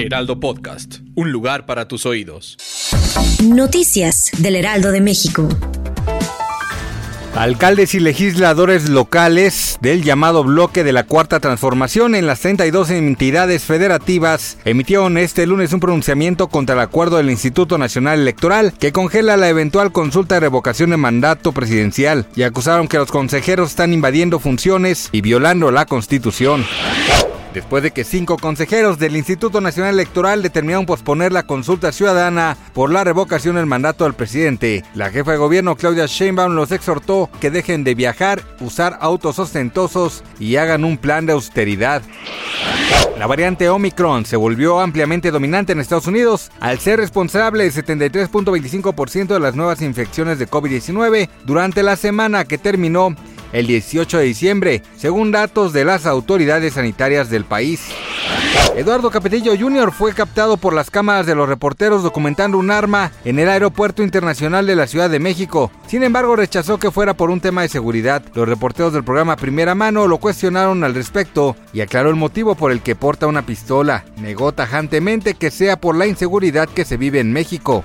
Heraldo Podcast, un lugar para tus oídos. Noticias del Heraldo de México. Alcaldes y legisladores locales del llamado bloque de la Cuarta Transformación en las 32 entidades federativas emitieron este lunes un pronunciamiento contra el acuerdo del Instituto Nacional Electoral que congela la eventual consulta de revocación de mandato presidencial y acusaron que los consejeros están invadiendo funciones y violando la Constitución. Después de que cinco consejeros del Instituto Nacional Electoral determinaron posponer la consulta ciudadana por la revocación del mandato del presidente, la jefa de gobierno Claudia Sheinbaum los exhortó que dejen de viajar, usar autos ostentosos y hagan un plan de austeridad. La variante Omicron se volvió ampliamente dominante en Estados Unidos al ser responsable del 73.25% de las nuevas infecciones de COVID-19 durante la semana que terminó el 18 de diciembre, según datos de las autoridades sanitarias del país. Eduardo Capetillo Jr. fue captado por las cámaras de los reporteros documentando un arma en el Aeropuerto Internacional de la Ciudad de México. Sin embargo, rechazó que fuera por un tema de seguridad. Los reporteros del programa Primera Mano lo cuestionaron al respecto y aclaró el motivo por el que porta una pistola. Negó tajantemente que sea por la inseguridad que se vive en México.